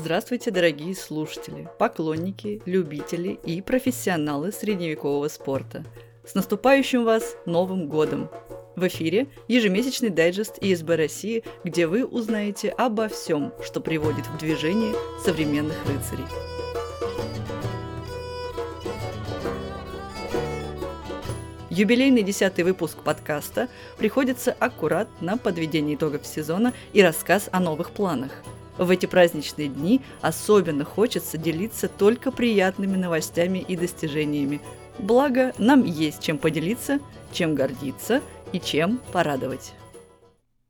Здравствуйте, дорогие слушатели, поклонники, любители и профессионалы средневекового спорта. С наступающим вас Новым годом! В эфире ежемесячный дайджест ИСБ России, где вы узнаете обо всем, что приводит в движение современных рыцарей. Юбилейный десятый выпуск подкаста приходится аккурат на подведение итогов сезона и рассказ о новых планах – в эти праздничные дни особенно хочется делиться только приятными новостями и достижениями. Благо, нам есть чем поделиться, чем гордиться и чем порадовать.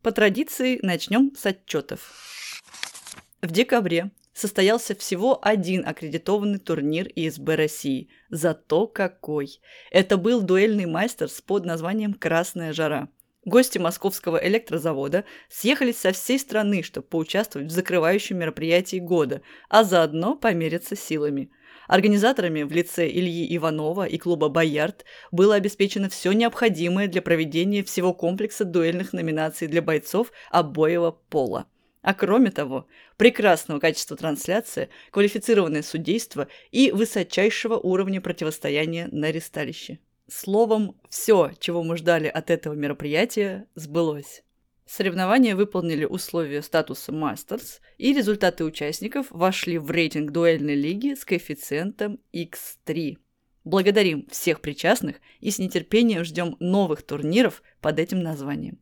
По традиции начнем с отчетов. В декабре состоялся всего один аккредитованный турнир ИСБ России. Зато какой! Это был дуэльный мастерс под названием «Красная жара». Гости московского электрозавода съехались со всей страны, чтобы поучаствовать в закрывающем мероприятии года, а заодно помериться силами. Организаторами в лице Ильи Иванова и клуба «Боярд» было обеспечено все необходимое для проведения всего комплекса дуэльных номинаций для бойцов обоего пола. А кроме того, прекрасного качества трансляции, квалифицированное судейство и высочайшего уровня противостояния на ресталище. Словом, все, чего мы ждали от этого мероприятия, сбылось. Соревнования выполнили условия статуса Мастерс, и результаты участников вошли в рейтинг дуэльной лиги с коэффициентом X3. Благодарим всех причастных и с нетерпением ждем новых турниров под этим названием.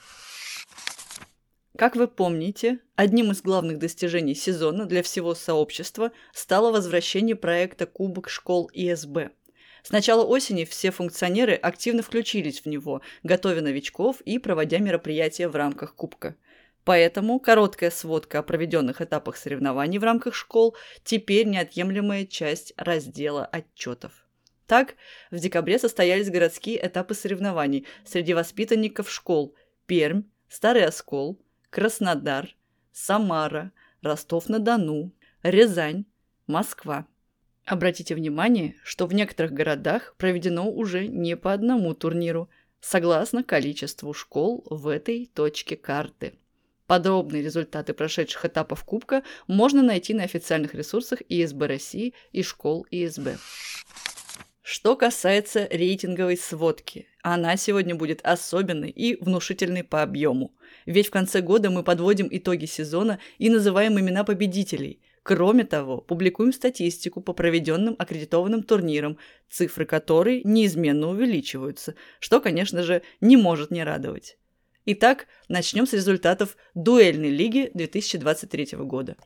Как вы помните, одним из главных достижений сезона для всего сообщества стало возвращение проекта Кубок школ ИСБ – с начала осени все функционеры активно включились в него, готовя новичков и проводя мероприятия в рамках Кубка. Поэтому короткая сводка о проведенных этапах соревнований в рамках школ теперь неотъемлемая часть раздела отчетов. Так, в декабре состоялись городские этапы соревнований среди воспитанников школ Пермь, Старый Оскол, Краснодар, Самара, Ростов-на-Дону, Рязань, Москва. Обратите внимание, что в некоторых городах проведено уже не по одному турниру, согласно количеству школ в этой точке карты. Подробные результаты прошедших этапов Кубка можно найти на официальных ресурсах ИСБ России и школ ИСБ. Что касается рейтинговой сводки, она сегодня будет особенной и внушительной по объему. Ведь в конце года мы подводим итоги сезона и называем имена победителей, Кроме того, публикуем статистику по проведенным аккредитованным турнирам, цифры которой неизменно увеличиваются, что, конечно же, не может не радовать. Итак, начнем с результатов дуэльной лиги 2023 года.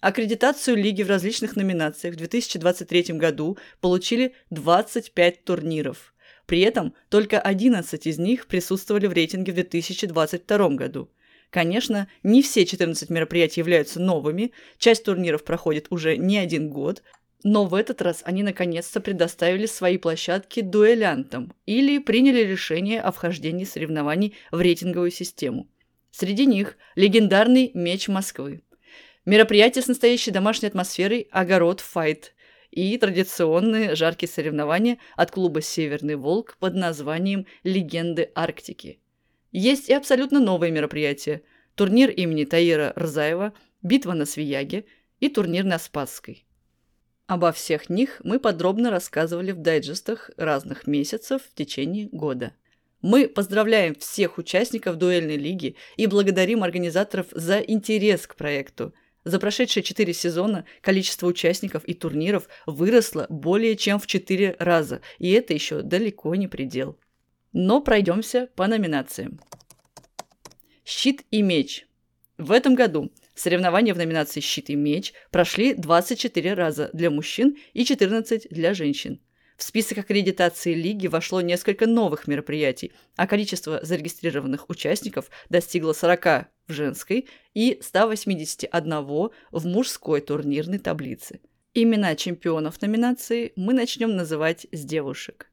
Аккредитацию лиги в различных номинациях в 2023 году получили 25 турниров. При этом только 11 из них присутствовали в рейтинге в 2022 году – Конечно, не все 14 мероприятий являются новыми, часть турниров проходит уже не один год, но в этот раз они наконец-то предоставили свои площадки дуэлянтам или приняли решение о вхождении соревнований в рейтинговую систему. Среди них легендарный «Меч Москвы», мероприятие с настоящей домашней атмосферой «Огород Файт», и традиционные жаркие соревнования от клуба «Северный Волк» под названием «Легенды Арктики». Есть и абсолютно новые мероприятия. Турнир имени Таира Рзаева, битва на Свияге и турнир на Спасской. Обо всех них мы подробно рассказывали в дайджестах разных месяцев в течение года. Мы поздравляем всех участников дуэльной лиги и благодарим организаторов за интерес к проекту. За прошедшие четыре сезона количество участников и турниров выросло более чем в четыре раза, и это еще далеко не предел. Но пройдемся по номинациям. Щит и меч. В этом году соревнования в номинации «Щит и меч» прошли 24 раза для мужчин и 14 для женщин. В список аккредитации лиги вошло несколько новых мероприятий, а количество зарегистрированных участников достигло 40 в женской и 181 в мужской турнирной таблице. Имена чемпионов номинации мы начнем называть с девушек.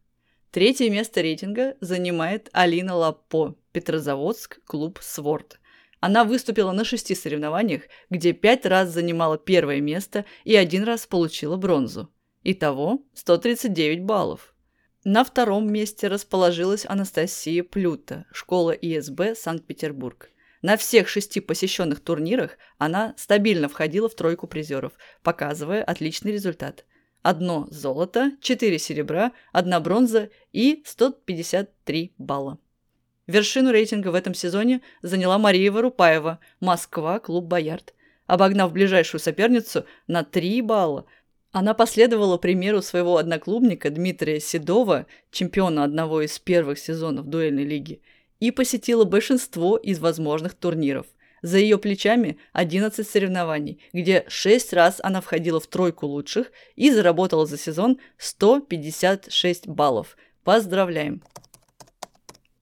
Третье место рейтинга занимает Алина Лапо, Петрозаводск, клуб «Сворд». Она выступила на шести соревнованиях, где пять раз занимала первое место и один раз получила бронзу. Итого 139 баллов. На втором месте расположилась Анастасия Плюта, школа ИСБ Санкт-Петербург. На всех шести посещенных турнирах она стабильно входила в тройку призеров, показывая отличный результат. Одно золото, четыре серебра, одна бронза и 153 балла. Вершину рейтинга в этом сезоне заняла Мария Варупаева, Москва, клуб «Боярд». Обогнав ближайшую соперницу на 3 балла, она последовала примеру своего одноклубника Дмитрия Седова, чемпиона одного из первых сезонов дуэльной лиги, и посетила большинство из возможных турниров. За ее плечами 11 соревнований, где 6 раз она входила в тройку лучших и заработала за сезон 156 баллов. Поздравляем!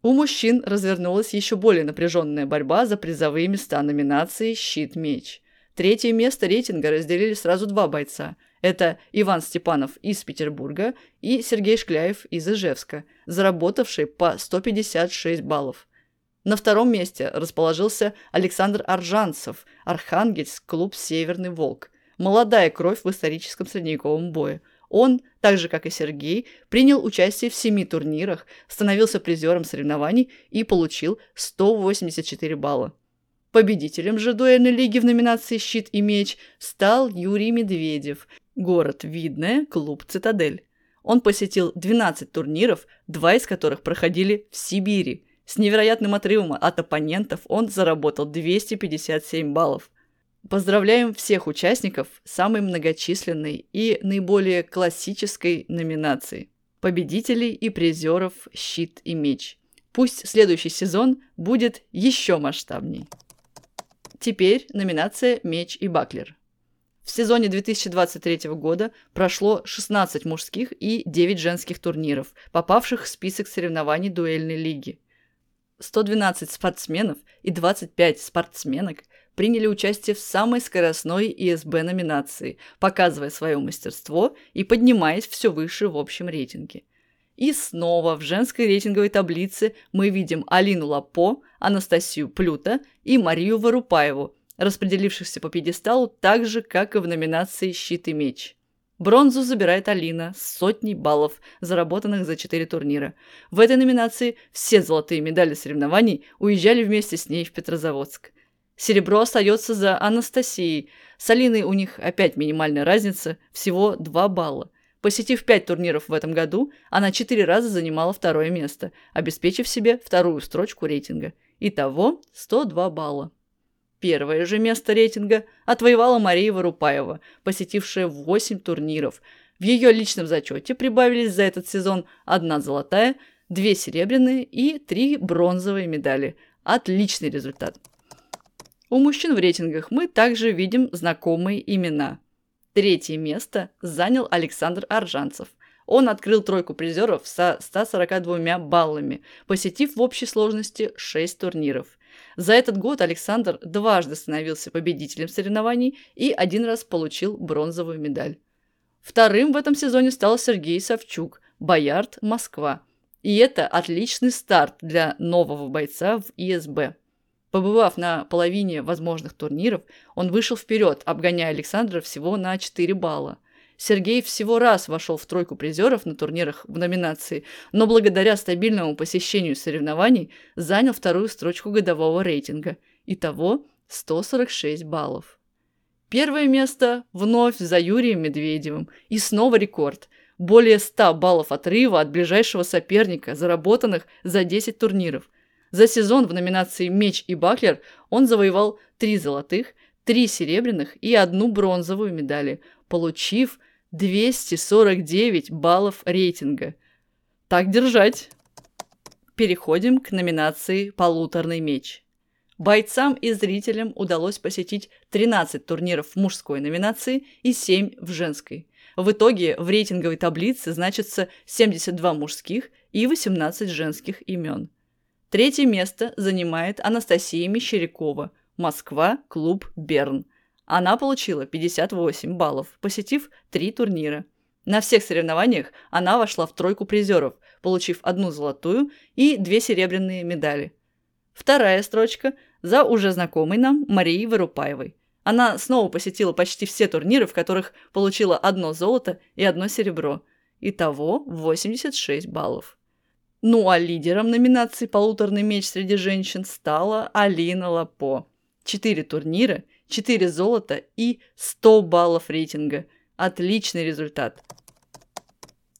У мужчин развернулась еще более напряженная борьба за призовые места номинации «Щит-меч». Третье место рейтинга разделили сразу два бойца. Это Иван Степанов из Петербурга и Сергей Шкляев из Ижевска, заработавшие по 156 баллов. На втором месте расположился Александр Аржанцев, Архангельск, клуб «Северный волк». Молодая кровь в историческом средневековом бое – он, так же как и Сергей, принял участие в семи турнирах, становился призером соревнований и получил 184 балла. Победителем же дуэльной лиги в номинации «Щит и меч» стал Юрий Медведев, город Видное, клуб «Цитадель». Он посетил 12 турниров, два из которых проходили в Сибири. С невероятным отрывом от оппонентов он заработал 257 баллов – Поздравляем всех участников самой многочисленной и наиболее классической номинации. Победителей и призеров «Щит и меч». Пусть следующий сезон будет еще масштабней. Теперь номинация «Меч и Баклер». В сезоне 2023 года прошло 16 мужских и 9 женских турниров, попавших в список соревнований дуэльной лиги. 112 спортсменов и 25 спортсменок приняли участие в самой скоростной ИСБ номинации, показывая свое мастерство и поднимаясь все выше в общем рейтинге. И снова в женской рейтинговой таблице мы видим Алину Лапо, Анастасию Плюта и Марию Варупаеву, распределившихся по пьедесталу так же, как и в номинации «Щит и меч». Бронзу забирает Алина с сотней баллов, заработанных за четыре турнира. В этой номинации все золотые медали соревнований уезжали вместе с ней в Петрозаводск. Серебро остается за Анастасией. С Алиной у них опять минимальная разница, всего 2 балла. Посетив 5 турниров в этом году, она 4 раза занимала второе место, обеспечив себе вторую строчку рейтинга. Итого 102 балла. Первое же место рейтинга отвоевала Мария Варупаева, посетившая 8 турниров. В ее личном зачете прибавились за этот сезон одна золотая, две серебряные и три бронзовые медали. Отличный результат. У мужчин в рейтингах мы также видим знакомые имена. Третье место занял Александр Аржанцев. Он открыл тройку призеров со 142 баллами, посетив в общей сложности 6 турниров. За этот год Александр дважды становился победителем соревнований и один раз получил бронзовую медаль. Вторым в этом сезоне стал Сергей Савчук, Боярд, Москва. И это отличный старт для нового бойца в ИСБ. Побывав на половине возможных турниров, он вышел вперед, обгоняя Александра всего на 4 балла. Сергей всего раз вошел в тройку призеров на турнирах в номинации, но благодаря стабильному посещению соревнований занял вторую строчку годового рейтинга. Итого 146 баллов. Первое место вновь за Юрием Медведевым. И снова рекорд. Более 100 баллов отрыва от ближайшего соперника, заработанных за 10 турниров – за сезон в номинации «Меч и Баклер» он завоевал три золотых, три серебряных и одну бронзовую медали, получив 249 баллов рейтинга. Так держать! Переходим к номинации «Полуторный меч». Бойцам и зрителям удалось посетить 13 турниров в мужской номинации и 7 в женской. В итоге в рейтинговой таблице значится 72 мужских и 18 женских имен. Третье место занимает Анастасия Мещерякова, Москва, клуб «Берн». Она получила 58 баллов, посетив три турнира. На всех соревнованиях она вошла в тройку призеров, получив одну золотую и две серебряные медали. Вторая строчка за уже знакомой нам Марией Вырупаевой. Она снова посетила почти все турниры, в которых получила одно золото и одно серебро. Итого 86 баллов. Ну а лидером номинации «Полуторный меч среди женщин» стала Алина Лапо. Четыре турнира, четыре золота и 100 баллов рейтинга. Отличный результат.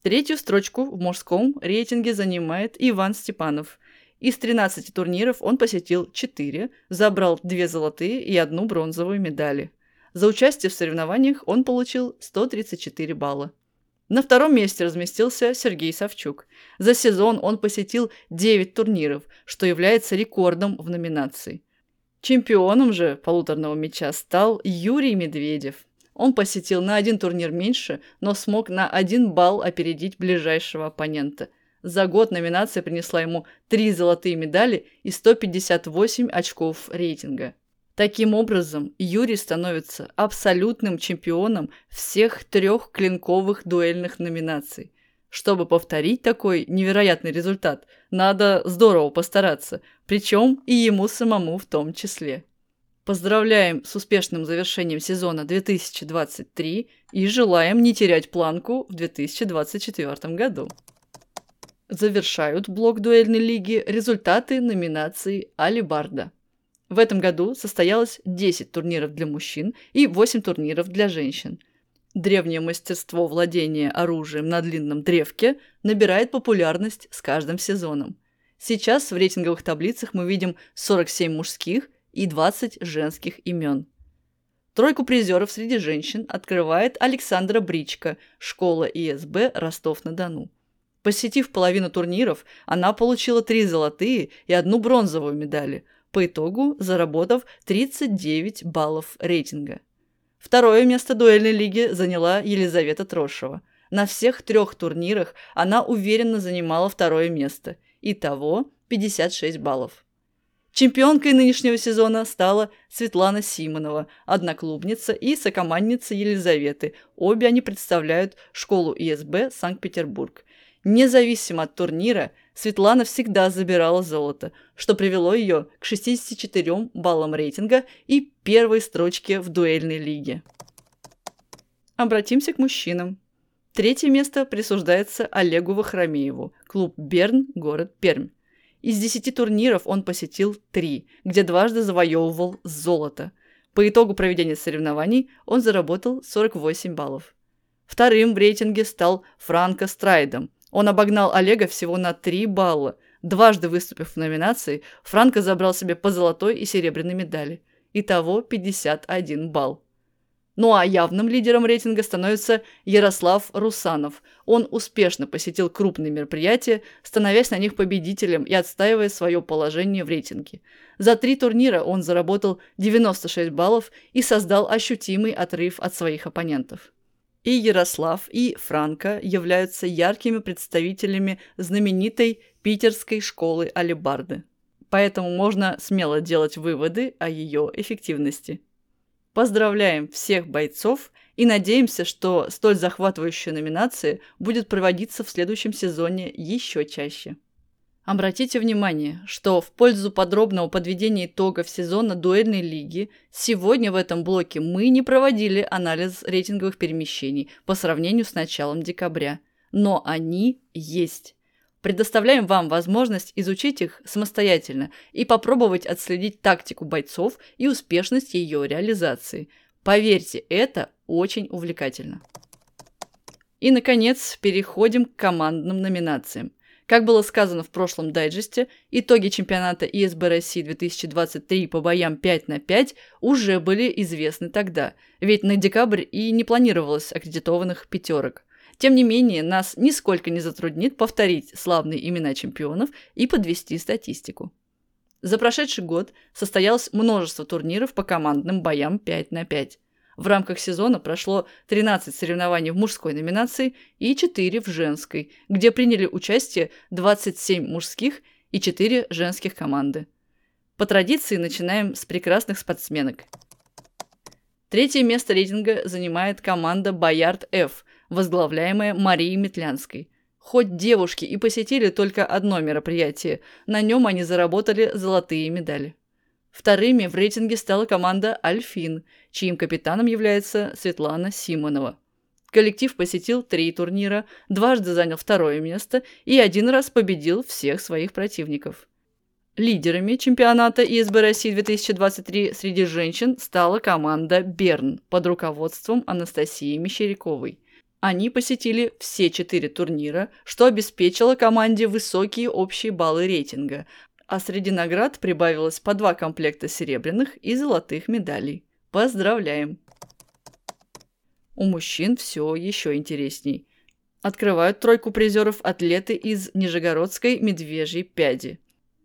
Третью строчку в мужском рейтинге занимает Иван Степанов. Из 13 турниров он посетил 4, забрал 2 золотые и одну бронзовую медали. За участие в соревнованиях он получил 134 балла. На втором месте разместился Сергей Савчук. За сезон он посетил 9 турниров, что является рекордом в номинации. Чемпионом же полуторного мяча стал Юрий Медведев. Он посетил на один турнир меньше, но смог на один балл опередить ближайшего оппонента. За год номинация принесла ему три золотые медали и 158 очков рейтинга. Таким образом, Юрий становится абсолютным чемпионом всех трех клинковых дуэльных номинаций. Чтобы повторить такой невероятный результат, надо здорово постараться, причем и ему самому в том числе. Поздравляем с успешным завершением сезона 2023 и желаем не терять планку в 2024 году. Завершают блок дуэльной лиги результаты номинации Алибарда. В этом году состоялось 10 турниров для мужчин и 8 турниров для женщин. Древнее мастерство владения оружием на длинном древке набирает популярность с каждым сезоном. Сейчас в рейтинговых таблицах мы видим 47 мужских и 20 женских имен. Тройку призеров среди женщин открывает Александра Бричка, школа ИСБ Ростов-на-Дону. Посетив половину турниров, она получила три золотые и одну бронзовую медали – по итогу заработав 39 баллов рейтинга. Второе место дуэльной лиги заняла Елизавета Трошева. На всех трех турнирах она уверенно занимала второе место. Итого 56 баллов. Чемпионкой нынешнего сезона стала Светлана Симонова, одноклубница и сокомандница Елизаветы. Обе они представляют школу ИСБ Санкт-Петербург. Независимо от турнира, Светлана всегда забирала золото, что привело ее к 64 баллам рейтинга и первой строчке в дуэльной лиге. Обратимся к мужчинам. Третье место присуждается Олегу Вахрамееву, клуб «Берн», город Пермь. Из 10 турниров он посетил 3, где дважды завоевывал золото. По итогу проведения соревнований он заработал 48 баллов. Вторым в рейтинге стал Франко Страйдом – он обогнал Олега всего на 3 балла. Дважды выступив в номинации, Франко забрал себе по золотой и серебряной медали. Итого 51 балл. Ну а явным лидером рейтинга становится Ярослав Русанов. Он успешно посетил крупные мероприятия, становясь на них победителем и отстаивая свое положение в рейтинге. За три турнира он заработал 96 баллов и создал ощутимый отрыв от своих оппонентов. И Ярослав, и Франко являются яркими представителями знаменитой питерской школы алибарды. Поэтому можно смело делать выводы о ее эффективности. Поздравляем всех бойцов и надеемся, что столь захватывающая номинация будет проводиться в следующем сезоне еще чаще. Обратите внимание, что в пользу подробного подведения итогов сезона дуэльной лиги сегодня в этом блоке мы не проводили анализ рейтинговых перемещений по сравнению с началом декабря. Но они есть. Предоставляем вам возможность изучить их самостоятельно и попробовать отследить тактику бойцов и успешность ее реализации. Поверьте, это очень увлекательно. И, наконец, переходим к командным номинациям. Как было сказано в прошлом дайджесте, итоги чемпионата ИСБ России 2023 по боям 5 на 5 уже были известны тогда, ведь на декабрь и не планировалось аккредитованных пятерок. Тем не менее, нас нисколько не затруднит повторить славные имена чемпионов и подвести статистику. За прошедший год состоялось множество турниров по командным боям 5 на 5. В рамках сезона прошло 13 соревнований в мужской номинации и 4 в женской, где приняли участие 27 мужских и 4 женских команды. По традиции начинаем с прекрасных спортсменок. Третье место рейтинга занимает команда «Боярд Ф», возглавляемая Марией Метлянской. Хоть девушки и посетили только одно мероприятие, на нем они заработали золотые медали. Вторыми в рейтинге стала команда «Альфин», чьим капитаном является Светлана Симонова. Коллектив посетил три турнира, дважды занял второе место и один раз победил всех своих противников. Лидерами чемпионата ИСБ России 2023 среди женщин стала команда «Берн» под руководством Анастасии Мещеряковой. Они посетили все четыре турнира, что обеспечило команде высокие общие баллы рейтинга, а среди наград прибавилось по два комплекта серебряных и золотых медалей. Поздравляем! У мужчин все еще интересней. Открывают тройку призеров атлеты из Нижегородской медвежьей пяди.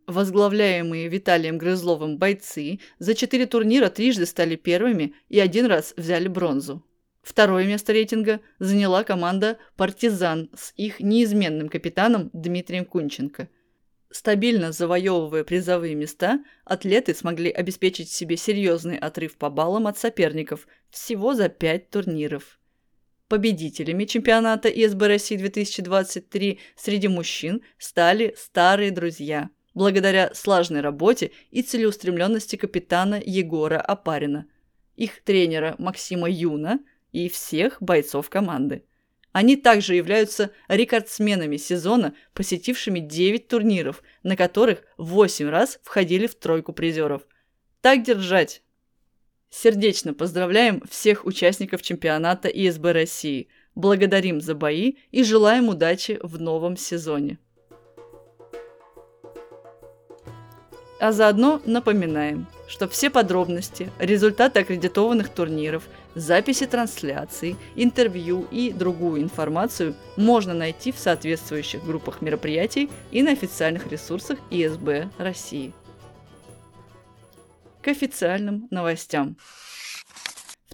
Возглавляемые Виталием Грызловым бойцы за четыре турнира трижды стали первыми и один раз взяли бронзу. Второе место рейтинга заняла команда «Партизан» с их неизменным капитаном Дмитрием Кунченко. Стабильно завоевывая призовые места, атлеты смогли обеспечить себе серьезный отрыв по баллам от соперников всего за пять турниров. Победителями чемпионата ИСБ России 2023 среди мужчин стали старые друзья – благодаря слаженной работе и целеустремленности капитана Егора Апарина, их тренера Максима Юна и всех бойцов команды. Они также являются рекордсменами сезона, посетившими 9 турниров, на которых 8 раз входили в тройку призеров. Так держать! Сердечно поздравляем всех участников чемпионата ИСБ России, благодарим за бои и желаем удачи в новом сезоне. А заодно напоминаем, что все подробности, результаты аккредитованных турниров, записи трансляций, интервью и другую информацию можно найти в соответствующих группах мероприятий и на официальных ресурсах ИСБ России. К официальным новостям.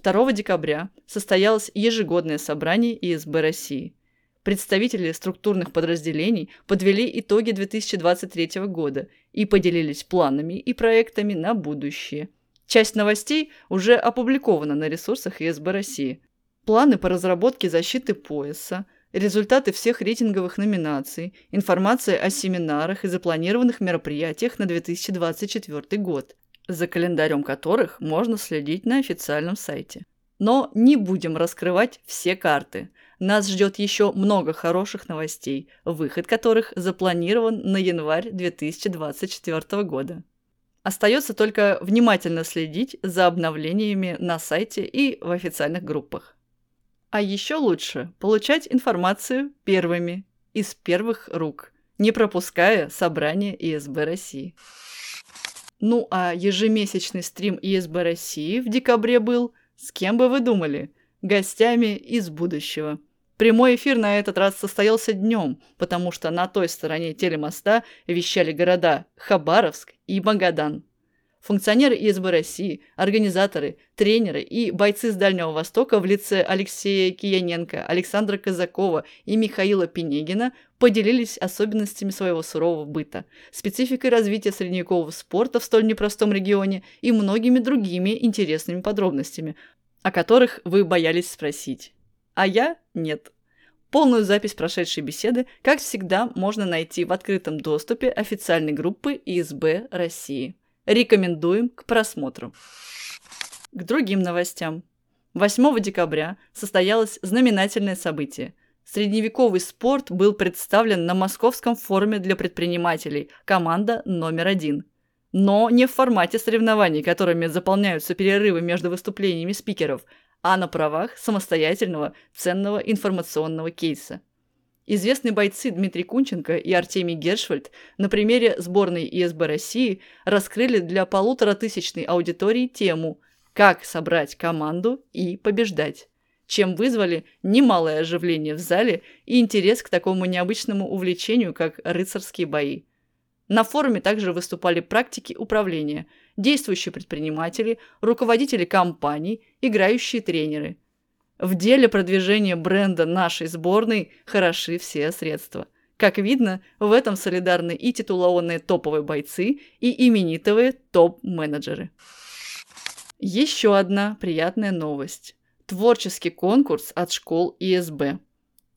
2 декабря состоялось ежегодное собрание ИСБ России – Представители структурных подразделений подвели итоги 2023 года и поделились планами и проектами на будущее. Часть новостей уже опубликована на ресурсах ИСБ России. Планы по разработке защиты пояса, результаты всех рейтинговых номинаций, информация о семинарах и запланированных мероприятиях на 2024 год, за календарем которых можно следить на официальном сайте. Но не будем раскрывать все карты – нас ждет еще много хороших новостей, выход которых запланирован на январь 2024 года. Остается только внимательно следить за обновлениями на сайте и в официальных группах. А еще лучше получать информацию первыми, из первых рук, не пропуская собрание ИСБ России. Ну а ежемесячный стрим ИСБ России в декабре был, с кем бы вы думали, гостями из будущего – Прямой эфир на этот раз состоялся днем, потому что на той стороне телемоста вещали города Хабаровск и Магадан. Функционеры ИСБ России, организаторы, тренеры и бойцы с Дальнего Востока в лице Алексея Кияненко, Александра Казакова и Михаила Пенегина поделились особенностями своего сурового быта, спецификой развития средневекового спорта в столь непростом регионе и многими другими интересными подробностями, о которых вы боялись спросить а я – нет. Полную запись прошедшей беседы, как всегда, можно найти в открытом доступе официальной группы ИСБ России. Рекомендуем к просмотру. К другим новостям. 8 декабря состоялось знаменательное событие. Средневековый спорт был представлен на Московском форуме для предпринимателей «Команда номер один». Но не в формате соревнований, которыми заполняются перерывы между выступлениями спикеров, а на правах самостоятельного ценного информационного кейса. Известные бойцы Дмитрий Кунченко и Артемий Гершвальд на примере сборной ИСБ России раскрыли для полуторатысячной аудитории тему «Как собрать команду и побеждать», чем вызвали немалое оживление в зале и интерес к такому необычному увлечению, как рыцарские бои. На форуме также выступали практики управления, действующие предприниматели, руководители компаний, играющие тренеры. В деле продвижения бренда нашей сборной хороши все средства. Как видно, в этом солидарны и титулованные топовые бойцы, и именитые топ-менеджеры. Еще одна приятная новость. Творческий конкурс от школ ИСБ.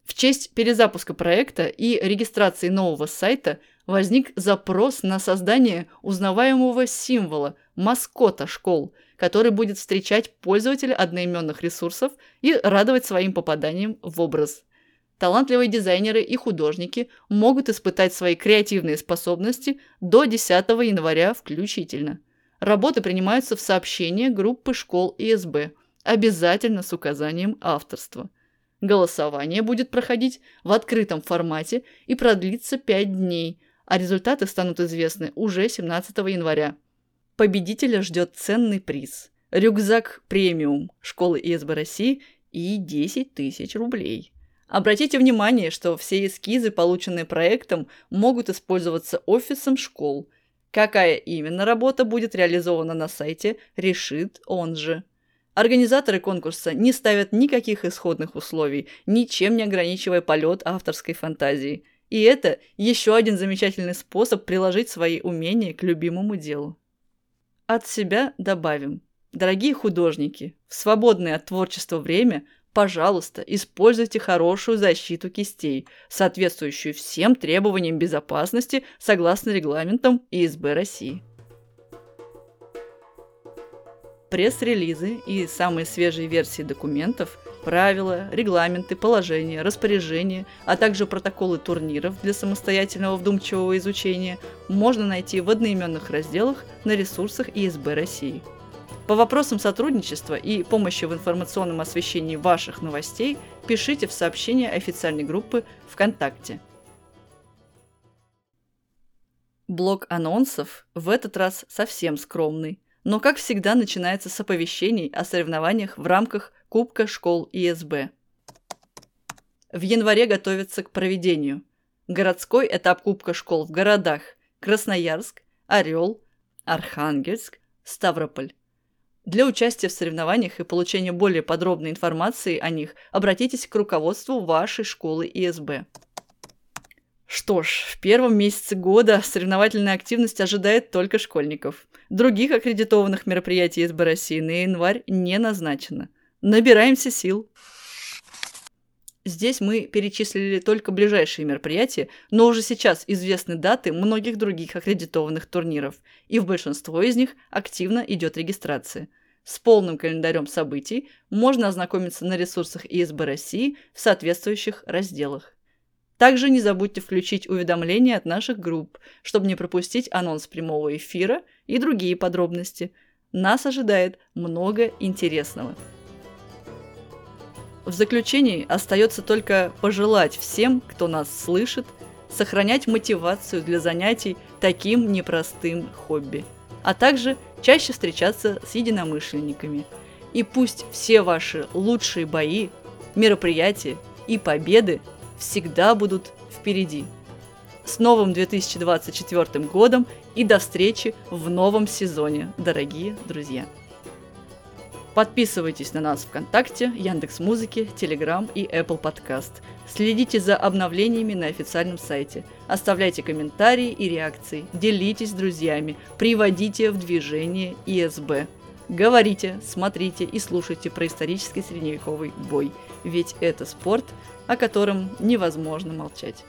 В честь перезапуска проекта и регистрации нового сайта возник запрос на создание узнаваемого символа, маскота школ, который будет встречать пользователя одноименных ресурсов и радовать своим попаданием в образ. Талантливые дизайнеры и художники могут испытать свои креативные способности до 10 января включительно. Работы принимаются в сообщения группы школ ИСБ, обязательно с указанием авторства. Голосование будет проходить в открытом формате и продлится 5 дней, а результаты станут известны уже 17 января. Победителя ждет ценный приз – рюкзак премиум школы ИСБ России и 10 тысяч рублей. Обратите внимание, что все эскизы, полученные проектом, могут использоваться офисом школ. Какая именно работа будет реализована на сайте, решит он же. Организаторы конкурса не ставят никаких исходных условий, ничем не ограничивая полет авторской фантазии. И это еще один замечательный способ приложить свои умения к любимому делу. От себя добавим. Дорогие художники, в свободное от творчества время – Пожалуйста, используйте хорошую защиту кистей, соответствующую всем требованиям безопасности согласно регламентам ИСБ России. Пресс-релизы и самые свежие версии документов, правила, регламенты, положения, распоряжения, а также протоколы турниров для самостоятельного вдумчивого изучения можно найти в одноименных разделах на ресурсах ИСБ России – по вопросам сотрудничества и помощи в информационном освещении ваших новостей пишите в сообщение официальной группы ВКонтакте. Блок анонсов в этот раз совсем скромный, но, как всегда, начинается с оповещений о соревнованиях в рамках Кубка школ ИСБ. В январе готовятся к проведению. Городской этап Кубка школ в городах Красноярск, Орел, Архангельск, Ставрополь. Для участия в соревнованиях и получения более подробной информации о них обратитесь к руководству вашей школы ИСБ. Что ж, в первом месяце года соревновательная активность ожидает только школьников. Других аккредитованных мероприятий ИСБ России на январь не назначено. Набираемся сил. Здесь мы перечислили только ближайшие мероприятия, но уже сейчас известны даты многих других аккредитованных турниров, и в большинство из них активно идет регистрация. С полным календарем событий можно ознакомиться на ресурсах ИСБ России в соответствующих разделах. Также не забудьте включить уведомления от наших групп, чтобы не пропустить анонс прямого эфира и другие подробности. Нас ожидает много интересного. В заключении остается только пожелать всем, кто нас слышит, сохранять мотивацию для занятий таким непростым хобби, а также чаще встречаться с единомышленниками. И пусть все ваши лучшие бои, мероприятия и победы всегда будут впереди. С новым 2024 годом и до встречи в новом сезоне, дорогие друзья! Подписывайтесь на нас ВКонтакте, Яндекс Музыки, Телеграм и Apple Podcast. Следите за обновлениями на официальном сайте. Оставляйте комментарии и реакции. Делитесь с друзьями. Приводите в движение ИСБ. Говорите, смотрите и слушайте про исторический средневековый бой. Ведь это спорт, о котором невозможно молчать.